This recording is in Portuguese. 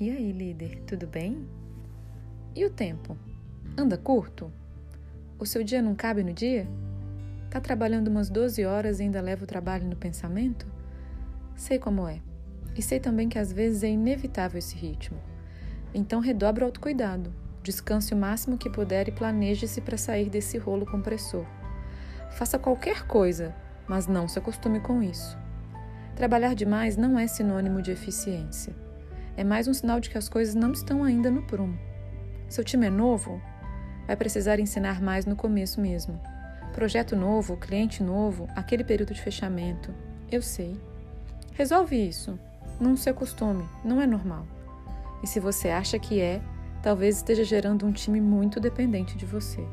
E aí, líder, tudo bem? E o tempo? Anda curto? O seu dia não cabe no dia? Tá trabalhando umas 12 horas e ainda leva o trabalho no pensamento? Sei como é. E sei também que às vezes é inevitável esse ritmo. Então redobre o autocuidado. Descanse o máximo que puder e planeje-se para sair desse rolo compressor. Faça qualquer coisa, mas não se acostume com isso. Trabalhar demais não é sinônimo de eficiência. É mais um sinal de que as coisas não estão ainda no prumo. Seu time é novo? Vai precisar ensinar mais no começo mesmo. Projeto novo, cliente novo, aquele período de fechamento. Eu sei. Resolve isso. Não se acostume, não é normal. E se você acha que é, talvez esteja gerando um time muito dependente de você.